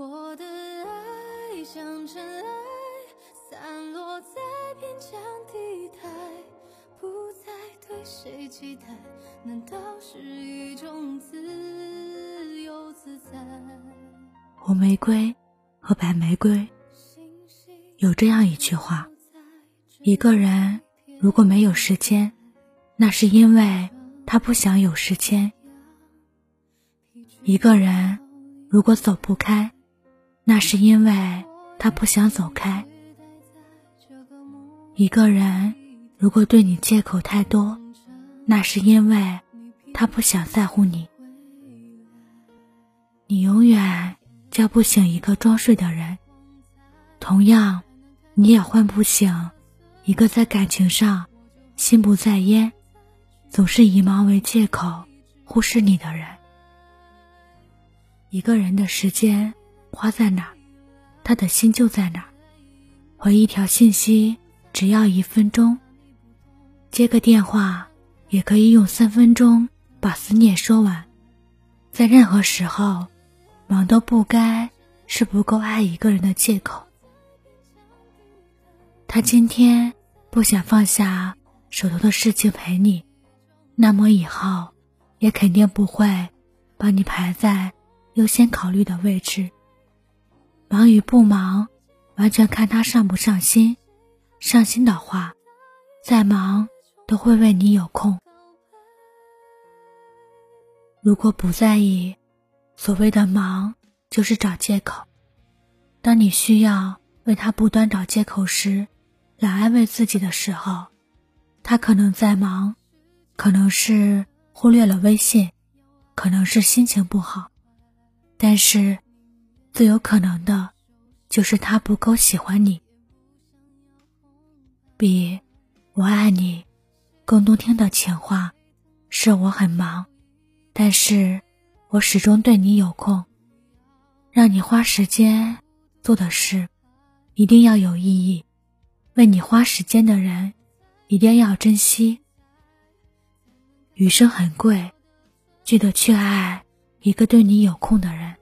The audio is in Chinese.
我的爱像尘埃，散落在边疆地带，不再对谁期待，难道是一种自由自在？红玫瑰和白玫瑰有这样一句话：一个人如果没有时间，那是因为他不想有时间；一个人如果走不开，那是因为他不想走开；一个人如果对你借口太多，那是因为他不想在乎你。你永远。叫不醒一个装睡的人，同样，你也唤不醒一个在感情上心不在焉、总是以忙为借口忽视你的人。一个人的时间花在哪，他的心就在哪。回一条信息只要一分钟，接个电话也可以用三分钟把思念说完。在任何时候。忙都不该是不够爱一个人的借口。他今天不想放下手头的事情陪你，那么以后也肯定不会把你排在优先考虑的位置。忙与不忙，完全看他上不上心。上心的话，再忙都会为你有空。如果不在意。所谓的忙，就是找借口。当你需要为他不断找借口时，来安慰自己的时候，他可能在忙，可能是忽略了微信，可能是心情不好，但是最有可能的，就是他不够喜欢你。比我爱你更动听的情话，是我很忙，但是。我始终对你有空，让你花时间做的事，一定要有意义。为你花时间的人，一定要珍惜。余生很贵，记得去爱一个对你有空的人。